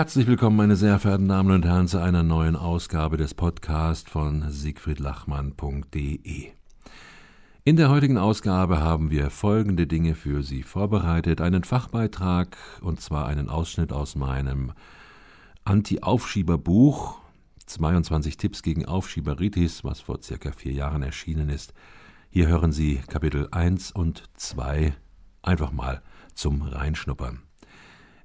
Herzlich willkommen, meine sehr verehrten Damen und Herren, zu einer neuen Ausgabe des Podcasts von siegfriedlachmann.de. In der heutigen Ausgabe haben wir folgende Dinge für Sie vorbereitet. Einen Fachbeitrag, und zwar einen Ausschnitt aus meinem Anti-Aufschieber-Buch 22 Tipps gegen Aufschieberitis, was vor circa vier Jahren erschienen ist. Hier hören Sie Kapitel 1 und 2 einfach mal zum Reinschnuppern.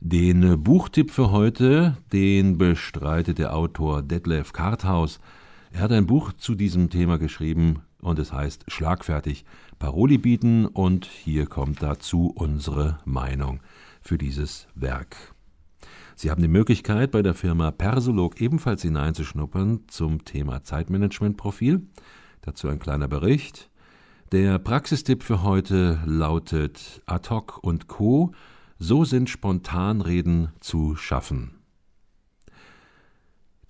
Den Buchtipp für heute, den bestreitet der Autor Detlef Karthaus. Er hat ein Buch zu diesem Thema geschrieben und es heißt Schlagfertig Paroli bieten und hier kommt dazu unsere Meinung für dieses Werk. Sie haben die Möglichkeit, bei der Firma Persolog ebenfalls hineinzuschnuppern zum Thema Zeitmanagement-Profil. Dazu ein kleiner Bericht. Der Praxistipp für heute lautet Ad hoc und Co. So sind Spontanreden zu schaffen.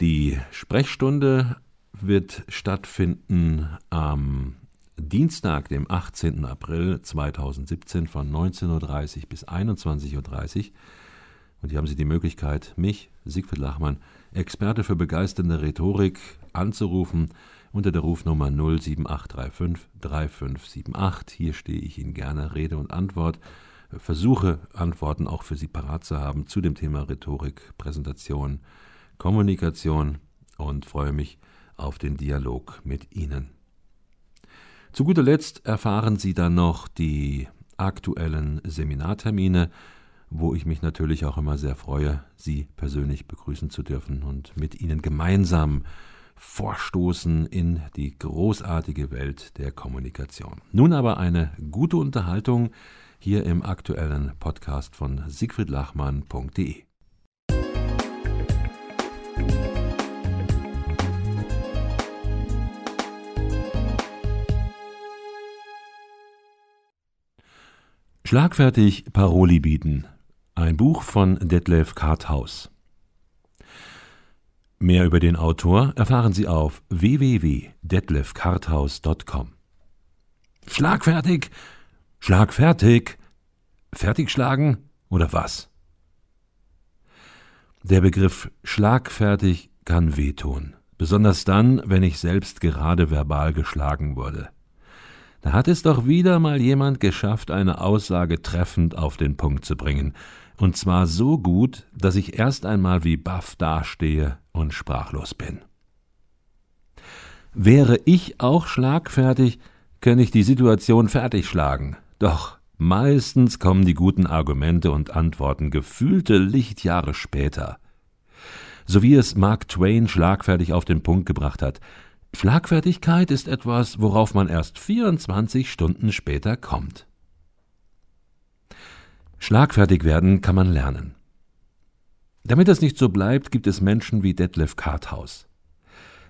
Die Sprechstunde wird stattfinden am Dienstag, dem 18. April 2017 von 19.30 Uhr bis 21.30 Uhr. Und hier haben Sie die Möglichkeit, mich, Siegfried Lachmann, Experte für begeisternde Rhetorik, anzurufen unter der Rufnummer 07835 3578. Hier stehe ich Ihnen gerne Rede und Antwort versuche Antworten auch für Sie parat zu haben zu dem Thema Rhetorik, Präsentation, Kommunikation und freue mich auf den Dialog mit Ihnen. Zu guter Letzt erfahren Sie dann noch die aktuellen Seminartermine, wo ich mich natürlich auch immer sehr freue, Sie persönlich begrüßen zu dürfen und mit Ihnen gemeinsam vorstoßen in die großartige Welt der Kommunikation. Nun aber eine gute Unterhaltung hier im aktuellen Podcast von siegfriedlachmann.de. Schlagfertig Paroli bieten. Ein Buch von Detlef Karthaus. Mehr über den Autor erfahren Sie auf www.detlefkarthaus.com. Schlagfertig Schlag fertig. Fertig schlagen oder was? Der Begriff schlagfertig kann wehtun, besonders dann, wenn ich selbst gerade verbal geschlagen wurde. Da hat es doch wieder mal jemand geschafft, eine Aussage treffend auf den Punkt zu bringen, und zwar so gut, dass ich erst einmal wie baff dastehe und sprachlos bin. Wäre ich auch schlagfertig, könnte ich die Situation fertig schlagen, doch meistens kommen die guten Argumente und Antworten gefühlte Lichtjahre später. So wie es Mark Twain schlagfertig auf den Punkt gebracht hat, Schlagfertigkeit ist etwas, worauf man erst 24 Stunden später kommt. Schlagfertig werden kann man lernen. Damit es nicht so bleibt, gibt es Menschen wie Detlef Karthaus.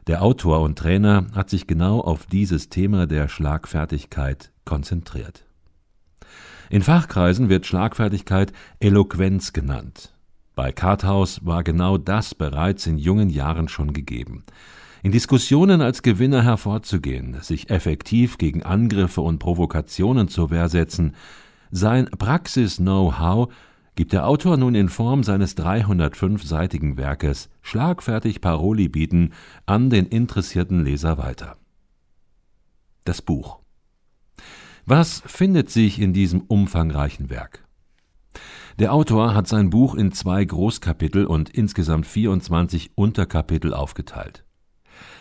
Der Autor und Trainer hat sich genau auf dieses Thema der Schlagfertigkeit konzentriert. In Fachkreisen wird Schlagfertigkeit Eloquenz genannt. Bei Karthaus war genau das bereits in jungen Jahren schon gegeben. In Diskussionen als Gewinner hervorzugehen, sich effektiv gegen Angriffe und Provokationen zur Wehr setzen, sein Praxis-Know-how gibt der Autor nun in Form seines 305-seitigen Werkes schlagfertig Paroli bieten an den interessierten Leser weiter. Das Buch was findet sich in diesem umfangreichen Werk? Der Autor hat sein Buch in zwei Großkapitel und insgesamt 24 Unterkapitel aufgeteilt.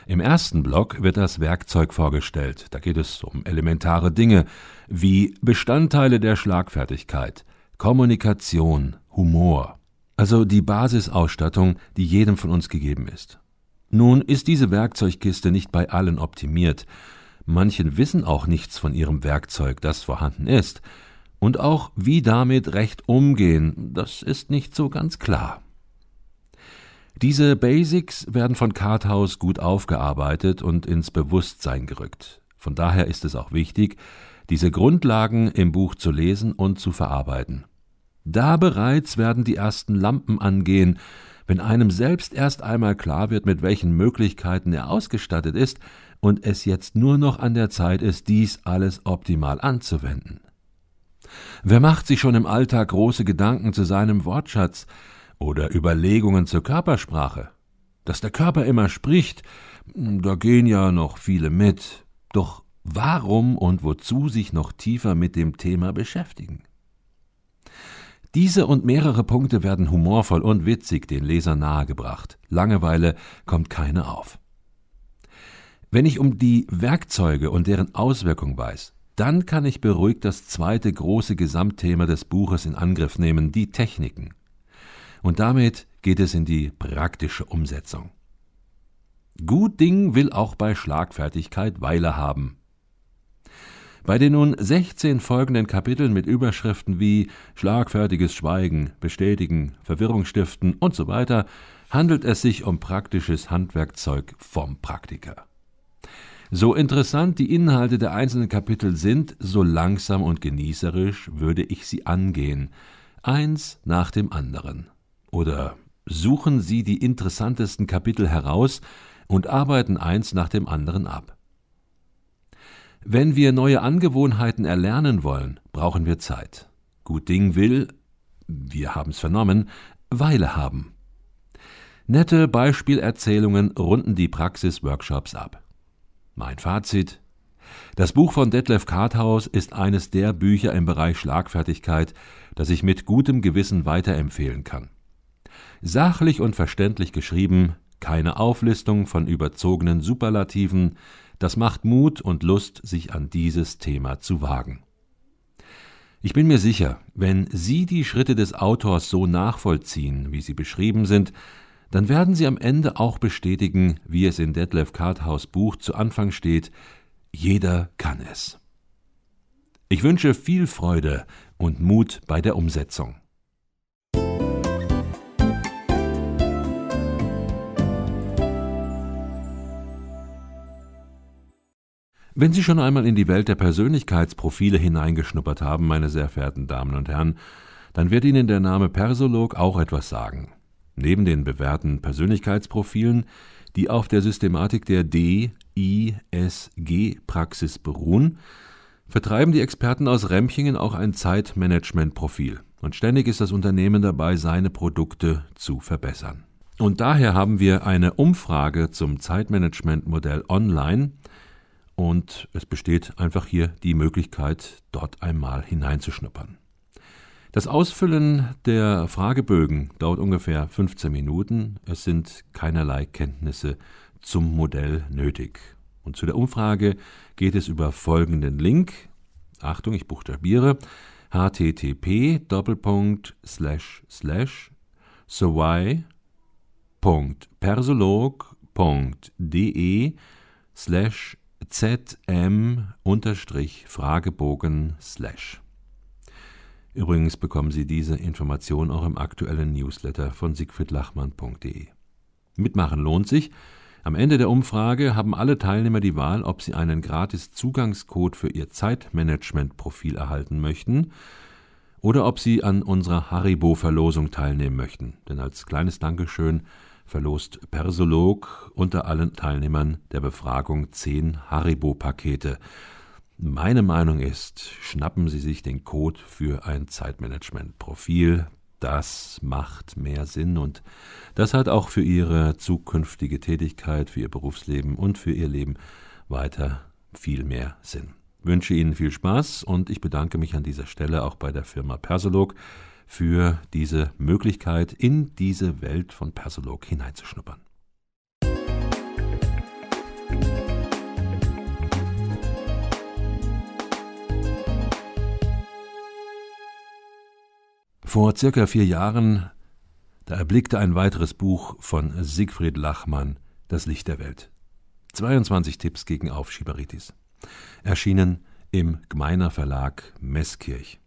Im ersten Block wird das Werkzeug vorgestellt. Da geht es um elementare Dinge wie Bestandteile der Schlagfertigkeit, Kommunikation, Humor, also die Basisausstattung, die jedem von uns gegeben ist. Nun ist diese Werkzeugkiste nicht bei allen optimiert, Manchen wissen auch nichts von ihrem Werkzeug, das vorhanden ist, und auch wie damit recht umgehen, das ist nicht so ganz klar. Diese Basics werden von Karthaus gut aufgearbeitet und ins Bewusstsein gerückt. Von daher ist es auch wichtig, diese Grundlagen im Buch zu lesen und zu verarbeiten. Da bereits werden die ersten Lampen angehen, wenn einem selbst erst einmal klar wird, mit welchen Möglichkeiten er ausgestattet ist und es jetzt nur noch an der Zeit ist, dies alles optimal anzuwenden. Wer macht sich schon im Alltag große Gedanken zu seinem Wortschatz Oder Überlegungen zur Körpersprache. Dass der Körper immer spricht, da gehen ja noch viele mit. Doch warum und wozu sich noch tiefer mit dem Thema beschäftigen? Diese und mehrere Punkte werden humorvoll und witzig den Leser nahegebracht. Langeweile kommt keine auf. Wenn ich um die Werkzeuge und deren Auswirkung weiß, dann kann ich beruhigt das zweite große Gesamtthema des Buches in Angriff nehmen, die Techniken. Und damit geht es in die praktische Umsetzung. Gut Ding will auch bei Schlagfertigkeit Weile haben. Bei den nun 16 folgenden Kapiteln mit Überschriften wie Schlagfertiges Schweigen, Bestätigen, Verwirrung stiften und so weiter handelt es sich um praktisches Handwerkzeug vom Praktiker. So interessant die Inhalte der einzelnen Kapitel sind, so langsam und genießerisch würde ich sie angehen, eins nach dem anderen. Oder suchen Sie die interessantesten Kapitel heraus und arbeiten eins nach dem anderen ab. Wenn wir neue Angewohnheiten erlernen wollen, brauchen wir Zeit. Gut Ding will, wir haben's vernommen, Weile haben. Nette Beispielerzählungen runden die Praxisworkshops ab. Mein Fazit das Buch von Detlef Karthaus ist eines der Bücher im Bereich Schlagfertigkeit, das ich mit gutem Gewissen weiterempfehlen kann. Sachlich und verständlich geschrieben, keine Auflistung von überzogenen Superlativen, das macht Mut und Lust, sich an dieses Thema zu wagen. Ich bin mir sicher, wenn Sie die Schritte des Autors so nachvollziehen, wie sie beschrieben sind, dann werden Sie am Ende auch bestätigen, wie es in Detlef Karthaus Buch zu Anfang steht, jeder kann es. Ich wünsche viel Freude und Mut bei der Umsetzung. Wenn Sie schon einmal in die Welt der Persönlichkeitsprofile hineingeschnuppert haben, meine sehr verehrten Damen und Herren, dann wird Ihnen der Name Persolog auch etwas sagen. Neben den bewährten Persönlichkeitsprofilen, die auf der Systematik der D-I-S-G-Praxis beruhen, vertreiben die Experten aus Remchingen auch ein Zeitmanagement-Profil. Und ständig ist das Unternehmen dabei, seine Produkte zu verbessern. Und daher haben wir eine Umfrage zum Zeitmanagement-Modell online, und es besteht einfach hier die Möglichkeit, dort einmal hineinzuschnuppern. Das Ausfüllen der Fragebögen dauert ungefähr 15 Minuten. Es sind keinerlei Kenntnisse zum Modell nötig. Und zu der Umfrage geht es über folgenden Link. Achtung, ich buchstabiere http sowai.persolog.de slash zm-fragebogen slash. Übrigens bekommen Sie diese Information auch im aktuellen Newsletter von siegfriedlachmann.de. Mitmachen lohnt sich. Am Ende der Umfrage haben alle Teilnehmer die Wahl, ob sie einen gratis Zugangscode für ihr Zeitmanagement-Profil erhalten möchten oder ob sie an unserer Haribo-Verlosung teilnehmen möchten. Denn als kleines Dankeschön verlost Persolog unter allen Teilnehmern der Befragung zehn Haribo-Pakete. Meine Meinung ist, schnappen Sie sich den Code für ein Zeitmanagement-Profil. Das macht mehr Sinn und das hat auch für Ihre zukünftige Tätigkeit, für Ihr Berufsleben und für Ihr Leben weiter viel mehr Sinn. Ich wünsche Ihnen viel Spaß und ich bedanke mich an dieser Stelle auch bei der Firma Persolog für diese Möglichkeit, in diese Welt von Persolog hineinzuschnuppern. Vor circa vier Jahren, da erblickte ein weiteres Buch von Siegfried Lachmann das Licht der Welt. 22 Tipps gegen Aufschieberitis. Erschienen im Gmeiner Verlag Meßkirch.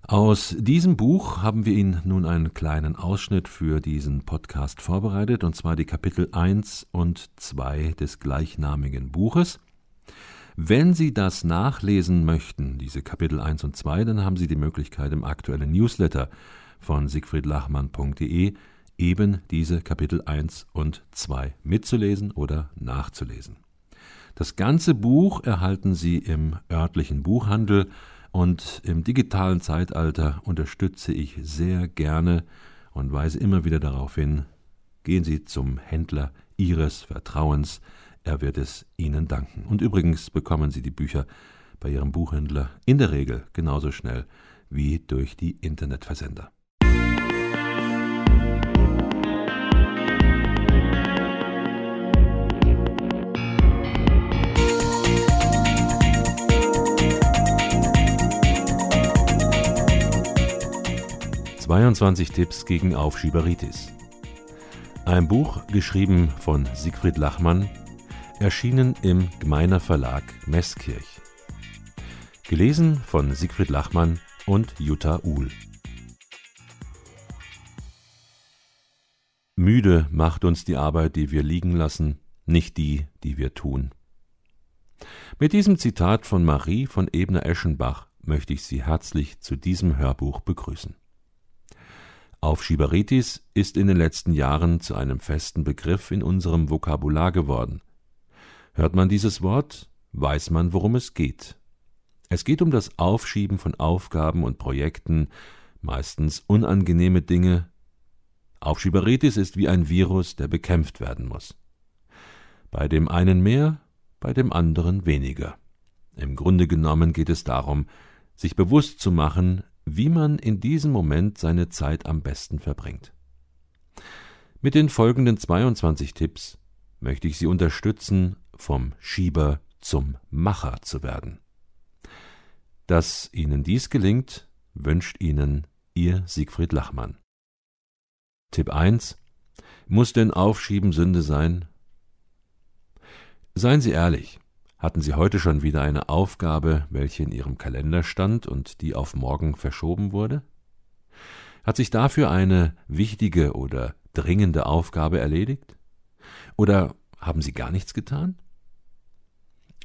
Aus diesem Buch haben wir Ihnen nun einen kleinen Ausschnitt für diesen Podcast vorbereitet, und zwar die Kapitel 1 und 2 des gleichnamigen Buches. Wenn Sie das nachlesen möchten, diese Kapitel 1 und 2, dann haben Sie die Möglichkeit im aktuellen Newsletter von siegfriedlachmann.de eben diese Kapitel 1 und 2 mitzulesen oder nachzulesen. Das ganze Buch erhalten Sie im örtlichen Buchhandel Und im digitalen Zeitalter unterstütze ich sehr gerne und weise immer wieder darauf hin, gehen Sie zum Händler Ihres Vertrauens, er wird es Ihnen danken. Und übrigens bekommen Sie die Bücher bei Ihrem Buchhändler in der Regel genauso schnell wie durch die Internetversender. 22 Tipps gegen Aufschieberitis. Ein Buch geschrieben von Siegfried Lachmann, erschienen im Gmeiner Verlag Meßkirch. Gelesen von Siegfried Lachmann und Jutta Uhl. Müde macht uns die Arbeit, die wir liegen lassen, nicht die, die wir tun. Mit diesem Zitat von Marie von Ebner-Eschenbach möchte ich Sie herzlich zu diesem Hörbuch begrüßen. Aufschieberitis ist in den letzten Jahren zu einem festen Begriff in unserem Vokabular geworden. Hört man dieses Wort, weiß man, worum es geht. Es geht um das Aufschieben von Aufgaben und Projekten, meistens unangenehme Dinge. Aufschieberitis ist wie ein Virus, der bekämpft werden muss. Bei dem einen mehr, bei dem anderen weniger. Im Grunde genommen geht es darum, sich bewusst zu machen, wie man in diesem Moment seine Zeit am besten verbringt. Mit den folgenden 22 Tipps möchte ich Sie unterstützen, vom Schieber zum Macher zu werden. Dass Ihnen dies gelingt, wünscht Ihnen Ihr Siegfried Lachmann. Tipp 1 Muss denn Aufschieben Sünde sein? Seien Sie ehrlich, hatten Sie heute schon wieder eine Aufgabe, welche in Ihrem Kalender stand und die auf morgen verschoben wurde? Hat sich dafür eine wichtige oder dringende Aufgabe erledigt? Oder haben Sie gar nichts getan?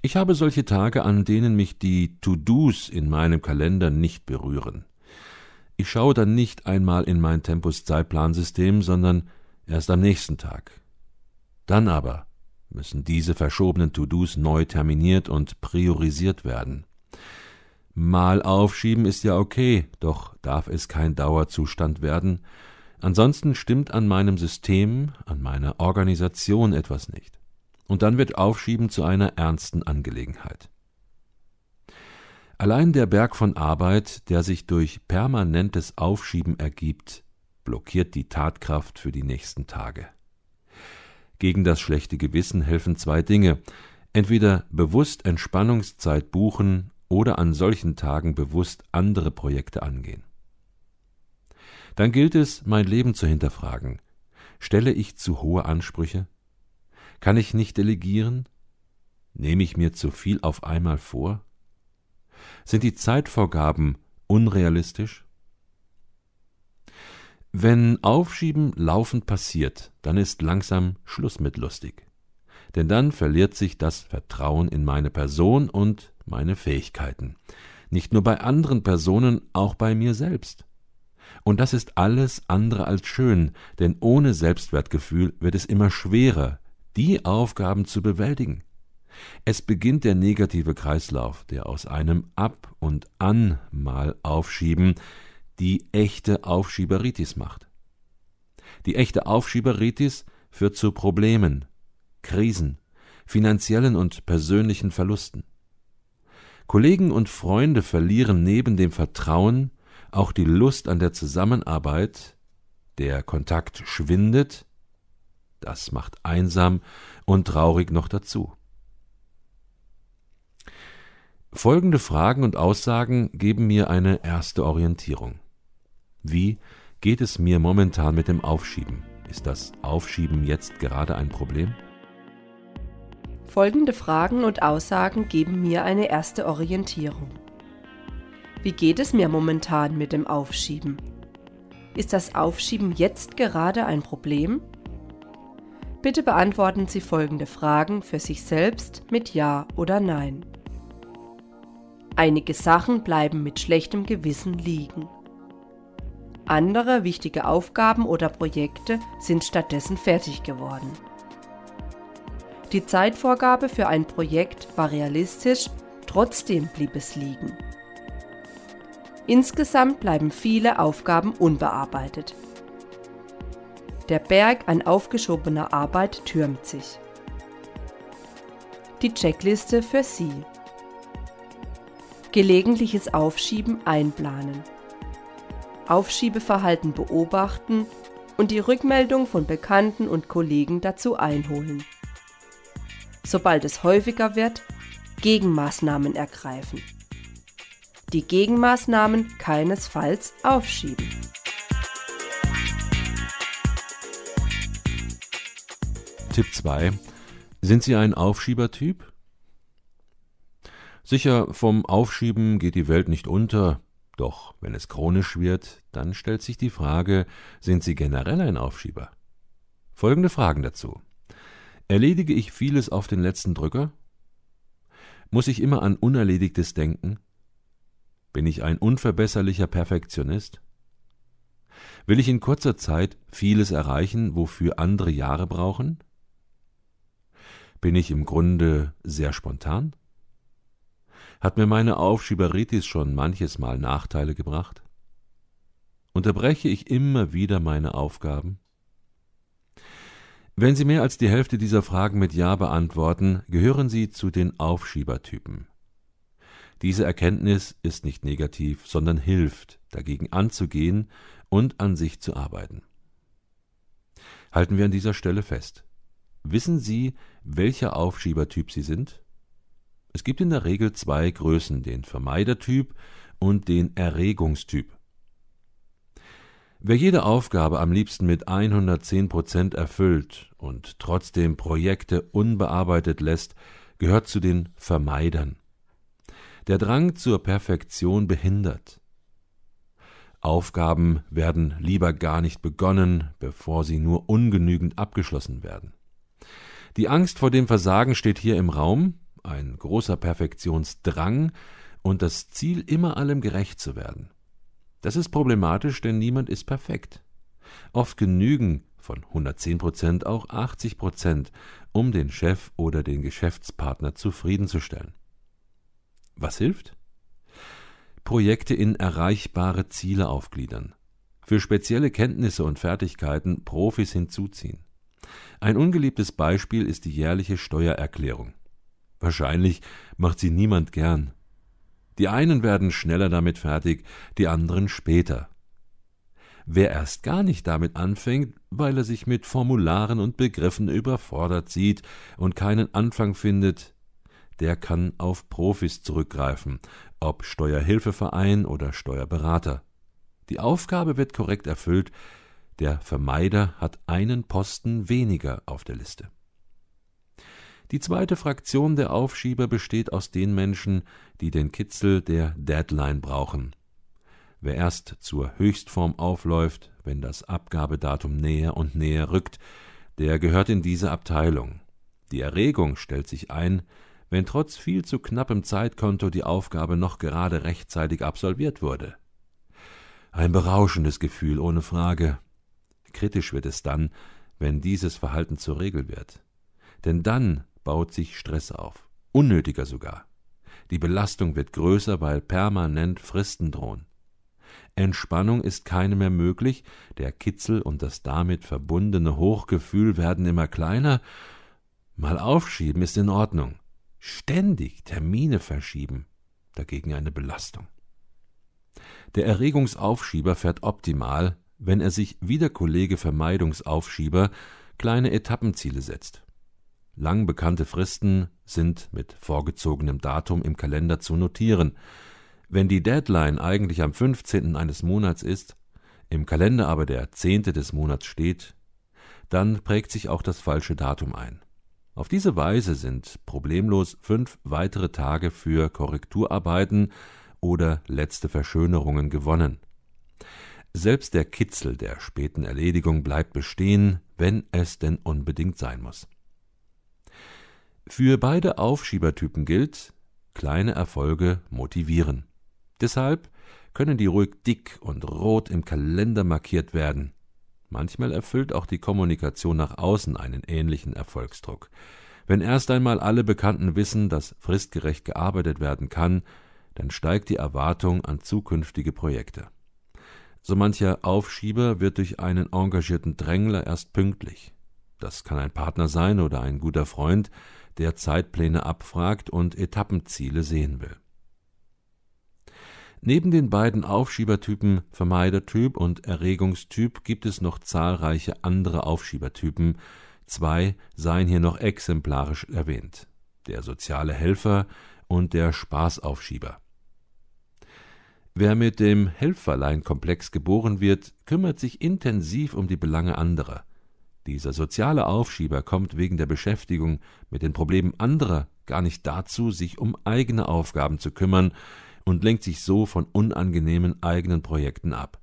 Ich habe solche Tage, an denen mich die To-Dos in meinem Kalender nicht berühren. Ich schaue dann nicht einmal in mein Tempus-Zeitplansystem, sondern erst am nächsten Tag. Dann aber müssen diese verschobenen To-Dos neu terminiert und priorisiert werden. Mal aufschieben ist ja okay, doch darf es kein Dauerzustand werden, ansonsten stimmt an meinem System, an meiner Organisation etwas nicht. Und dann wird Aufschieben zu einer ernsten Angelegenheit. Allein der Berg von Arbeit, der sich durch permanentes Aufschieben ergibt, blockiert die Tatkraft für die nächsten Tage. Gegen das schlechte Gewissen helfen zwei Dinge. Entweder bewusst Entspannungszeit buchen oder an solchen Tagen bewusst andere Projekte angehen. Dann gilt es, mein Leben zu hinterfragen. Stelle ich zu hohe Ansprüche? Kann ich nicht delegieren? Nehme ich mir zu viel auf einmal vor? Sind die Zeitvorgaben unrealistisch? Wenn Aufschieben laufend passiert, dann ist langsam Schluss mit lustig. Denn dann verliert sich das Vertrauen in meine Person und meine Fähigkeiten. Nicht nur bei anderen Personen, auch bei mir selbst. Und das ist alles andere als schön, denn ohne Selbstwertgefühl wird es immer schwerer, die Aufgaben zu bewältigen. Es beginnt der negative Kreislauf, der aus einem Ab und An mal Aufschieben die echte Aufschieberitis macht. Die echte Aufschieberitis führt zu Problemen, Krisen, finanziellen und persönlichen Verlusten. Kollegen und Freunde verlieren neben dem Vertrauen auch die Lust an der Zusammenarbeit, der Kontakt schwindet, das macht einsam und traurig noch dazu. Folgende Fragen und Aussagen geben mir eine erste Orientierung. Wie geht es mir momentan mit dem Aufschieben? Ist das Aufschieben jetzt gerade ein Problem? Folgende Fragen und Aussagen geben mir eine erste Orientierung. Wie geht es mir momentan mit dem Aufschieben? Ist das Aufschieben jetzt gerade ein Problem? Bitte beantworten Sie folgende Fragen für sich selbst mit Ja oder Nein. Einige Sachen bleiben mit schlechtem Gewissen liegen. Andere wichtige Aufgaben oder Projekte sind stattdessen fertig geworden. Die Zeitvorgabe für ein Projekt war realistisch, trotzdem blieb es liegen. Insgesamt bleiben viele Aufgaben unbearbeitet. Der Berg an aufgeschobener Arbeit türmt sich. Die Checkliste für Sie. Gelegentliches Aufschieben einplanen. Aufschiebeverhalten beobachten und die Rückmeldung von Bekannten und Kollegen dazu einholen. Sobald es häufiger wird, Gegenmaßnahmen ergreifen. Die Gegenmaßnahmen keinesfalls aufschieben. Tipp 2. Sind Sie ein Aufschiebertyp? Sicher, vom Aufschieben geht die Welt nicht unter, doch wenn es chronisch wird, dann stellt sich die Frage, sind Sie generell ein Aufschieber? Folgende Fragen dazu. Erledige ich vieles auf den letzten Drücker? Muss ich immer an Unerledigtes denken? Bin ich ein unverbesserlicher Perfektionist? Will ich in kurzer Zeit vieles erreichen, wofür andere Jahre brauchen? Bin ich im Grunde sehr spontan? Hat mir meine Aufschieberitis schon manches Mal Nachteile gebracht? Unterbreche ich immer wieder meine Aufgaben? Wenn Sie mehr als die Hälfte dieser Fragen mit Ja beantworten, gehören Sie zu den Aufschiebertypen. Diese Erkenntnis ist nicht negativ, sondern hilft, dagegen anzugehen und an sich zu arbeiten. Halten wir an dieser Stelle fest. Wissen Sie, welcher Aufschiebertyp Sie sind? Es gibt in der Regel zwei Größen, den Vermeidertyp und den Erregungstyp. Wer jede Aufgabe am liebsten mit 110 Prozent erfüllt und trotzdem Projekte unbearbeitet lässt, gehört zu den Vermeidern. Der Drang zur Perfektion behindert. Aufgaben werden lieber gar nicht begonnen, bevor sie nur ungenügend abgeschlossen werden. Die Angst vor dem Versagen steht hier im Raum, ein großer Perfektionsdrang und das Ziel, immer allem gerecht zu werden. Das ist problematisch, denn niemand ist perfekt. Oft genügen von 110 Prozent auch 80 Prozent, um den Chef oder den Geschäftspartner zufriedenzustellen. Was hilft? Projekte in erreichbare Ziele aufgliedern. Für spezielle Kenntnisse und Fertigkeiten Profis hinzuziehen. Ein ungeliebtes Beispiel ist die jährliche Steuererklärung. Wahrscheinlich macht sie niemand gern. Die einen werden schneller damit fertig, die anderen später. Wer erst gar nicht damit anfängt, weil er sich mit Formularen und Begriffen überfordert sieht und keinen Anfang findet, der kann auf Profis zurückgreifen, ob Steuerhilfeverein oder Steuerberater. Die Aufgabe wird korrekt erfüllt, der Vermeider hat einen Posten weniger auf der Liste. Die zweite Fraktion der Aufschieber besteht aus den Menschen, die den Kitzel der Deadline brauchen. Wer erst zur Höchstform aufläuft, wenn das Abgabedatum näher und näher rückt, der gehört in diese Abteilung. Die Erregung stellt sich ein, wenn trotz viel zu knappem Zeitkonto die Aufgabe noch gerade rechtzeitig absolviert wurde. Ein berauschendes Gefühl ohne Frage. Kritisch wird es dann, wenn dieses Verhalten zur Regel wird. Denn dann baut sich Stress auf, unnötiger sogar. Die Belastung wird größer, weil permanent Fristen drohen. Entspannung ist keine mehr möglich, der Kitzel und das damit verbundene Hochgefühl werden immer kleiner. Mal aufschieben ist in Ordnung. Ständig Termine verschieben, dagegen eine Belastung. Der Erregungsaufschieber fährt optimal, wenn er sich wie der Kollege Vermeidungsaufschieber kleine Etappenziele setzt. Lang bekannte Fristen sind mit vorgezogenem Datum im Kalender zu notieren. Wenn die Deadline eigentlich am 15. eines Monats ist, im Kalender aber der 10. des Monats steht, dann prägt sich auch das falsche Datum ein. Auf diese Weise sind problemlos fünf weitere Tage für Korrekturarbeiten oder letzte Verschönerungen gewonnen. Selbst der Kitzel der späten Erledigung bleibt bestehen, wenn es denn unbedingt sein muss. Für beide Aufschiebertypen gilt, kleine Erfolge motivieren. Deshalb können die ruhig dick und rot im Kalender markiert werden. Manchmal erfüllt auch die Kommunikation nach außen einen ähnlichen Erfolgsdruck. Wenn erst einmal alle Bekannten wissen, dass fristgerecht gearbeitet werden kann, dann steigt die Erwartung an zukünftige Projekte. So mancher Aufschieber wird durch einen engagierten Drängler erst pünktlich. Das kann ein Partner sein oder ein guter Freund, der Zeitpläne abfragt und Etappenziele sehen will. Neben den beiden Aufschiebertypen Vermeidertyp und Erregungstyp gibt es noch zahlreiche andere Aufschiebertypen, zwei seien hier noch exemplarisch erwähnt der soziale Helfer und der Spaßaufschieber. Wer mit dem Helferleinkomplex geboren wird, kümmert sich intensiv um die Belange anderer. Dieser soziale Aufschieber kommt wegen der Beschäftigung mit den Problemen anderer gar nicht dazu, sich um eigene Aufgaben zu kümmern und lenkt sich so von unangenehmen eigenen Projekten ab.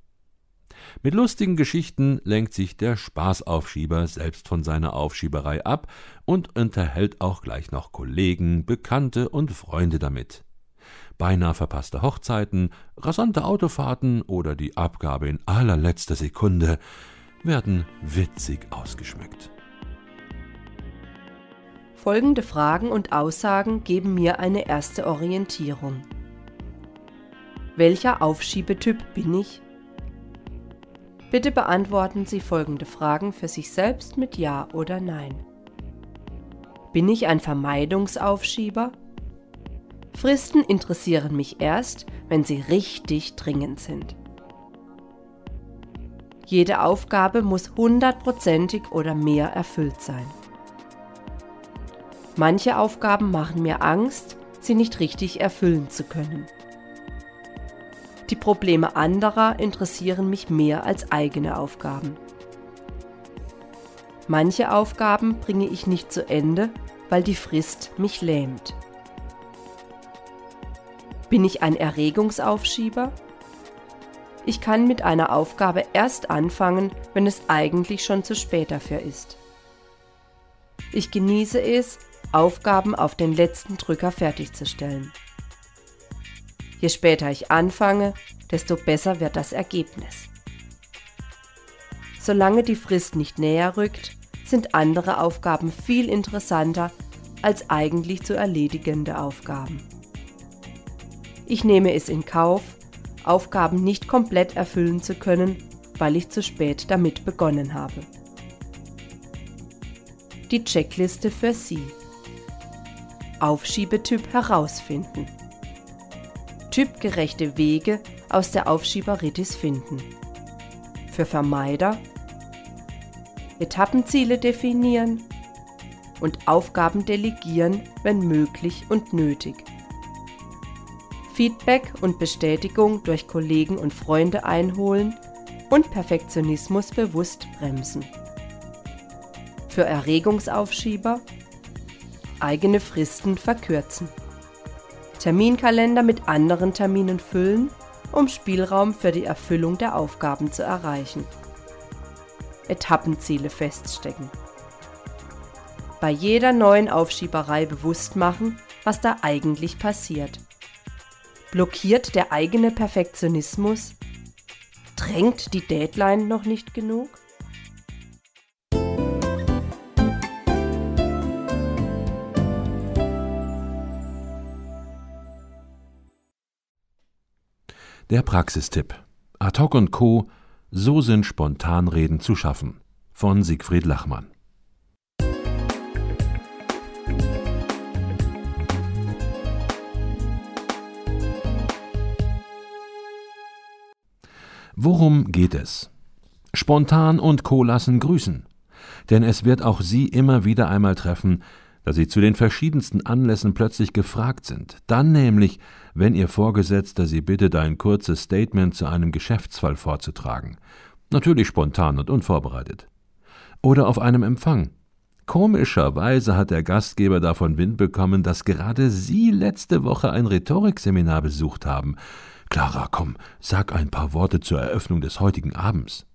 Mit lustigen Geschichten lenkt sich der Spaßaufschieber selbst von seiner Aufschieberei ab und unterhält auch gleich noch Kollegen, Bekannte und Freunde damit. Beinahe verpasste Hochzeiten, rasante Autofahrten oder die Abgabe in allerletzter Sekunde werden witzig ausgeschmückt. Folgende Fragen und Aussagen geben mir eine erste Orientierung. Welcher Aufschiebetyp bin ich? Bitte beantworten Sie folgende Fragen für sich selbst mit Ja oder Nein. Bin ich ein Vermeidungsaufschieber? Fristen interessieren mich erst, wenn sie richtig dringend sind. Jede Aufgabe muss hundertprozentig oder mehr erfüllt sein. Manche Aufgaben machen mir Angst, sie nicht richtig erfüllen zu können. Die Probleme anderer interessieren mich mehr als eigene Aufgaben. Manche Aufgaben bringe ich nicht zu Ende, weil die Frist mich lähmt. Bin ich ein Erregungsaufschieber? Ich kann mit einer Aufgabe erst anfangen, wenn es eigentlich schon zu spät dafür ist. Ich genieße es, Aufgaben auf den letzten Drücker fertigzustellen. Je später ich anfange, desto besser wird das Ergebnis. Solange die Frist nicht näher rückt, sind andere Aufgaben viel interessanter als eigentlich zu erledigende Aufgaben. Ich nehme es in Kauf, Aufgaben nicht komplett erfüllen zu können, weil ich zu spät damit begonnen habe. Die Checkliste für Sie. Aufschiebetyp herausfinden typgerechte Wege aus der Aufschieberitis finden. Für Vermeider Etappenziele definieren und Aufgaben delegieren, wenn möglich und nötig. Feedback und Bestätigung durch Kollegen und Freunde einholen und Perfektionismus bewusst bremsen. Für Erregungsaufschieber eigene Fristen verkürzen. Terminkalender mit anderen Terminen füllen, um Spielraum für die Erfüllung der Aufgaben zu erreichen. Etappenziele feststecken. Bei jeder neuen Aufschieberei bewusst machen, was da eigentlich passiert. Blockiert der eigene Perfektionismus? Drängt die Deadline noch nicht genug? Der Praxistipp. Ad hoc und Co. So sind Spontanreden zu schaffen. Von Siegfried Lachmann. Worum geht es? Spontan und Co. lassen grüßen. Denn es wird auch Sie immer wieder einmal treffen, da Sie zu den verschiedensten Anlässen plötzlich gefragt sind. Dann nämlich, wenn Ihr Vorgesetzter Sie bittet, ein kurzes Statement zu einem Geschäftsfall vorzutragen. Natürlich spontan und unvorbereitet. Oder auf einem Empfang. Komischerweise hat der Gastgeber davon Wind bekommen, dass gerade Sie letzte Woche ein Rhetorikseminar besucht haben. Clara, komm, sag ein paar Worte zur Eröffnung des heutigen Abends.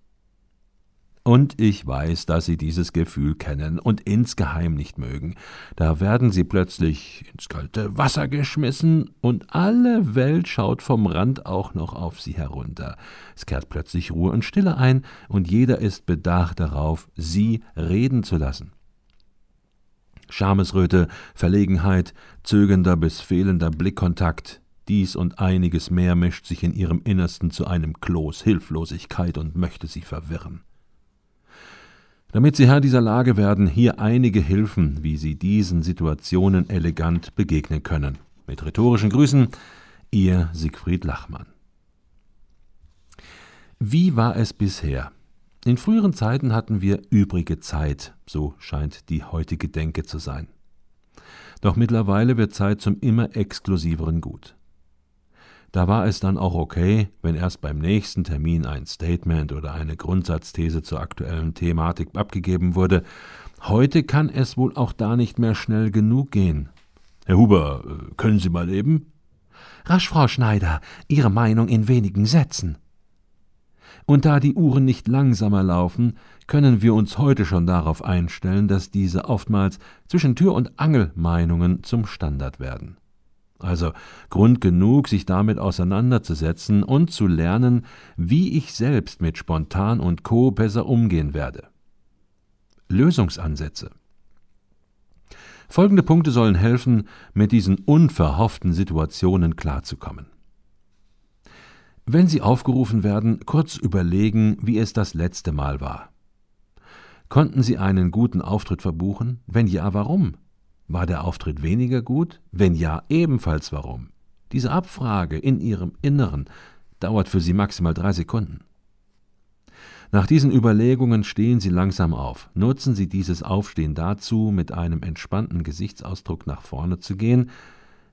Und ich weiß, dass Sie dieses Gefühl kennen und insgeheim nicht mögen. Da werden Sie plötzlich ins kalte Wasser geschmissen und alle Welt schaut vom Rand auch noch auf Sie herunter. Es kehrt plötzlich Ruhe und Stille ein und jeder ist bedacht darauf, Sie reden zu lassen. Schamesröte, Verlegenheit, zögernder bis fehlender Blickkontakt, Dies und einiges mehr mischt sich in ihrem Innersten zu einem Kloß Hilflosigkeit und möchte sie verwirren. Damit Sie Herr dieser Lage werden, hier einige Hilfen, wie Sie diesen Situationen elegant begegnen können. Mit rhetorischen Grüßen, Ihr Siegfried Lachmann. Wie war es bisher? In früheren Zeiten hatten wir übrige Zeit, so scheint die heutige Denke zu sein. Doch mittlerweile wird Zeit zum immer exklusiveren Gut. Da war es dann auch okay, wenn erst beim nächsten Termin ein Statement oder eine Grundsatzthese zur aktuellen Thematik abgegeben wurde. Heute kann es wohl auch da nicht mehr schnell genug gehen. Herr Huber, äh, können Sie mal eben? Rasch, Frau Schneider, Ihre Meinung in wenigen Sätzen. Und da die Uhren nicht langsamer laufen, können wir uns heute schon darauf einstellen, dass diese oftmals zwischen Tür und Angel Meinungen zum Standard werden. Also Grund genug, sich damit auseinanderzusetzen und zu lernen, wie ich selbst mit Spontan und Co. besser umgehen werde. Lösungsansätze. Folgende Punkte sollen helfen, mit diesen unverhofften Situationen klarzukommen. Wenn Sie aufgerufen werden, kurz überlegen, wie es das letzte Mal war. Konnten Sie einen guten Auftritt verbuchen? Wenn ja, warum? War der Auftritt weniger gut? Wenn ja, ebenfalls warum? Diese Abfrage in Ihrem Inneren dauert für Sie maximal drei Sekunden. Nach diesen Überlegungen stehen Sie langsam auf. Nutzen Sie dieses Aufstehen dazu, mit einem entspannten Gesichtsausdruck nach vorne zu gehen.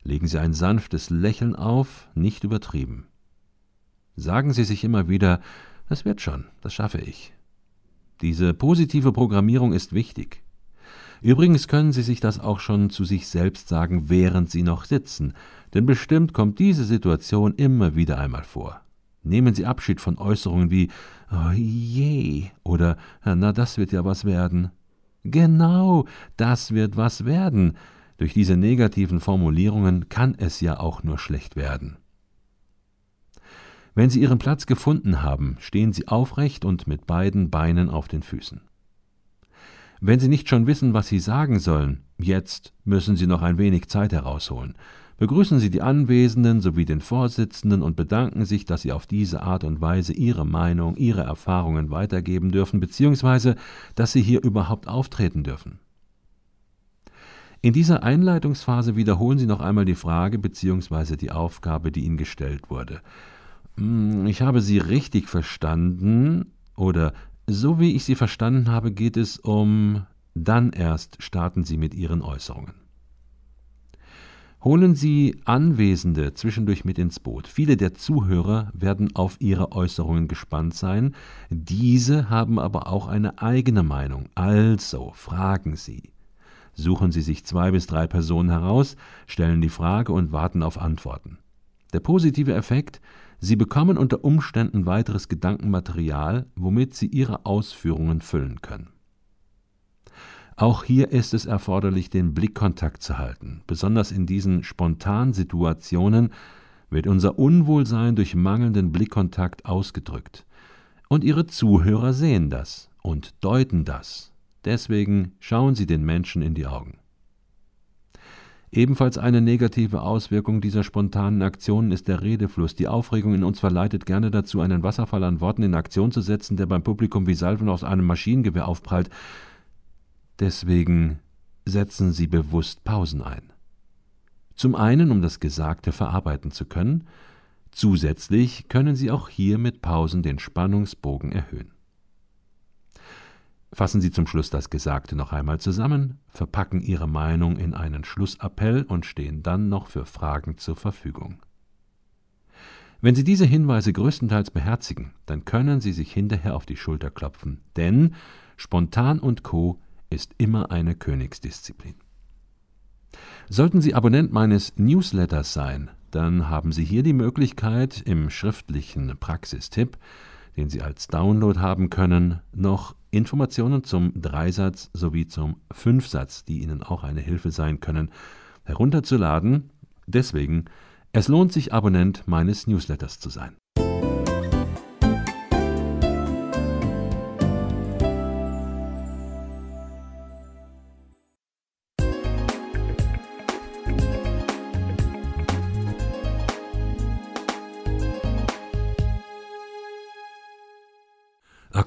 Legen Sie ein sanftes Lächeln auf, nicht übertrieben. Sagen Sie sich immer wieder, das wird schon, das schaffe ich. Diese positive Programmierung ist wichtig. Übrigens können Sie sich das auch schon zu sich selbst sagen, während Sie noch sitzen, denn bestimmt kommt diese Situation immer wieder einmal vor. Nehmen Sie Abschied von Äußerungen wie oh je oder na das wird ja was werden. Genau, das wird was werden. Durch diese negativen Formulierungen kann es ja auch nur schlecht werden. Wenn Sie Ihren Platz gefunden haben, stehen Sie aufrecht und mit beiden Beinen auf den Füßen. Wenn Sie nicht schon wissen, was Sie sagen sollen, jetzt müssen Sie noch ein wenig Zeit herausholen. Begrüßen Sie die Anwesenden sowie den Vorsitzenden und bedanken sich, dass Sie auf diese Art und Weise Ihre Meinung, Ihre Erfahrungen weitergeben dürfen, beziehungsweise dass Sie hier überhaupt auftreten dürfen. In dieser Einleitungsphase wiederholen Sie noch einmal die Frage bzw. die Aufgabe, die Ihnen gestellt wurde. Hm, ich habe Sie richtig verstanden oder so wie ich Sie verstanden habe, geht es um dann erst starten Sie mit Ihren Äußerungen. Holen Sie Anwesende zwischendurch mit ins Boot. Viele der Zuhörer werden auf Ihre Äußerungen gespannt sein, diese haben aber auch eine eigene Meinung. Also fragen Sie. Suchen Sie sich zwei bis drei Personen heraus, stellen die Frage und warten auf Antworten. Der positive Effekt, Sie bekommen unter Umständen weiteres Gedankenmaterial, womit Sie Ihre Ausführungen füllen können. Auch hier ist es erforderlich, den Blickkontakt zu halten. Besonders in diesen Spontansituationen wird unser Unwohlsein durch mangelnden Blickkontakt ausgedrückt. Und Ihre Zuhörer sehen das und deuten das. Deswegen schauen Sie den Menschen in die Augen. Ebenfalls eine negative Auswirkung dieser spontanen Aktionen ist der Redefluss. Die Aufregung in uns verleitet gerne dazu, einen Wasserfall an Worten in Aktion zu setzen, der beim Publikum wie Salven aus einem Maschinengewehr aufprallt. Deswegen setzen Sie bewusst Pausen ein. Zum einen, um das Gesagte verarbeiten zu können, zusätzlich können Sie auch hier mit Pausen den Spannungsbogen erhöhen. Fassen Sie zum Schluss das Gesagte noch einmal zusammen, verpacken Ihre Meinung in einen Schlussappell und stehen dann noch für Fragen zur Verfügung. Wenn Sie diese Hinweise größtenteils beherzigen, dann können Sie sich hinterher auf die Schulter klopfen, denn Spontan und Co. ist immer eine Königsdisziplin. Sollten Sie Abonnent meines Newsletters sein, dann haben Sie hier die Möglichkeit, im schriftlichen Praxistipp den Sie als Download haben können, noch Informationen zum Dreisatz sowie zum Fünfsatz, die Ihnen auch eine Hilfe sein können, herunterzuladen. Deswegen, es lohnt sich, Abonnent meines Newsletters zu sein.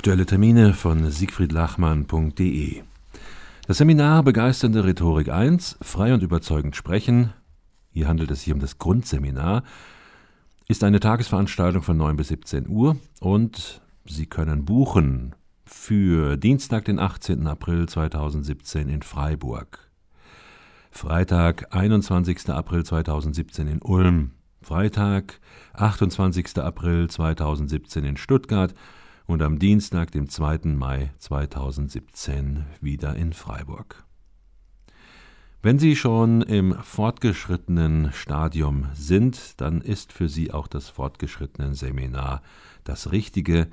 Aktuelle Termine von siegfriedlachmann.de Das Seminar Begeisternde Rhetorik 1, frei und überzeugend sprechen, hier handelt es sich um das Grundseminar, ist eine Tagesveranstaltung von 9 bis 17 Uhr und Sie können buchen für Dienstag, den 18. April 2017 in Freiburg, Freitag, 21. April 2017 in Ulm, Freitag, 28. April 2017 in Stuttgart und am Dienstag, dem 2. Mai 2017 wieder in Freiburg. Wenn Sie schon im fortgeschrittenen Stadium sind, dann ist für Sie auch das fortgeschrittene Seminar das Richtige.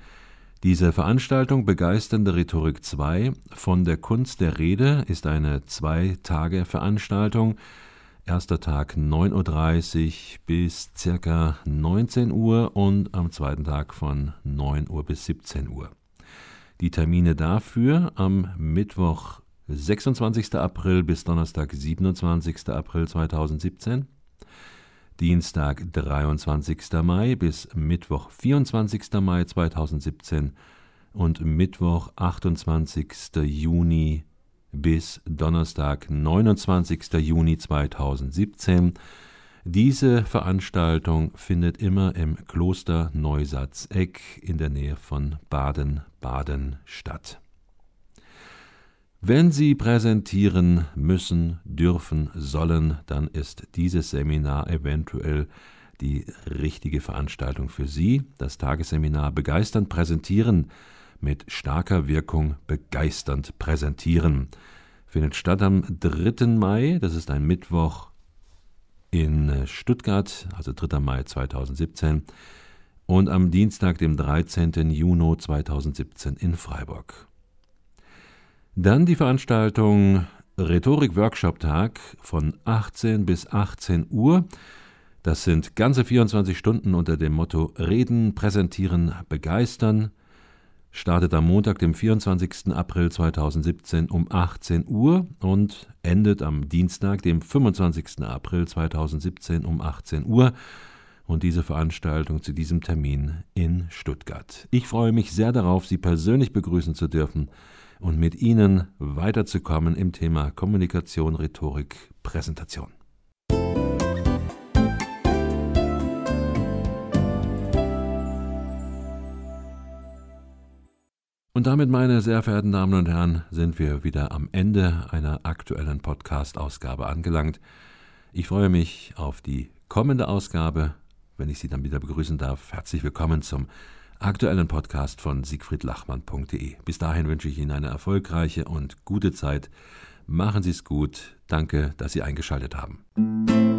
Diese Veranstaltung Begeisternde Rhetorik 2 von der Kunst der Rede ist eine Zwei-Tage-Veranstaltung, Erster Tag 9.30 Uhr bis ca. 19 Uhr und am zweiten Tag von 9 Uhr bis 17 Uhr. Die Termine dafür am Mittwoch 26. April bis Donnerstag 27. April 2017, Dienstag 23. Mai bis Mittwoch 24. Mai 2017 und Mittwoch 28. Juni bis Donnerstag, 29. Juni 2017. Diese Veranstaltung findet immer im Kloster Neusatz-Eck in der Nähe von Baden-Baden statt. Wenn Sie präsentieren müssen, dürfen, sollen, dann ist dieses Seminar eventuell die richtige Veranstaltung für Sie. Das Tagesseminar Begeistern präsentieren mit starker Wirkung begeisternd präsentieren. Findet statt am 3. Mai, das ist ein Mittwoch in Stuttgart, also 3. Mai 2017, und am Dienstag, dem 13. Juni 2017 in Freiburg. Dann die Veranstaltung Rhetorik-Workshop-Tag von 18 bis 18 Uhr. Das sind ganze 24 Stunden unter dem Motto Reden, Präsentieren, Begeistern startet am Montag, dem 24. April 2017 um 18 Uhr und endet am Dienstag, dem 25. April 2017 um 18 Uhr. Und diese Veranstaltung zu diesem Termin in Stuttgart. Ich freue mich sehr darauf, Sie persönlich begrüßen zu dürfen und mit Ihnen weiterzukommen im Thema Kommunikation, Rhetorik, Präsentation. Und damit, meine sehr verehrten Damen und Herren, sind wir wieder am Ende einer aktuellen Podcast-Ausgabe angelangt. Ich freue mich auf die kommende Ausgabe, wenn ich Sie dann wieder begrüßen darf. Herzlich willkommen zum aktuellen Podcast von siegfriedlachmann.de. Bis dahin wünsche ich Ihnen eine erfolgreiche und gute Zeit. Machen Sie es gut. Danke, dass Sie eingeschaltet haben.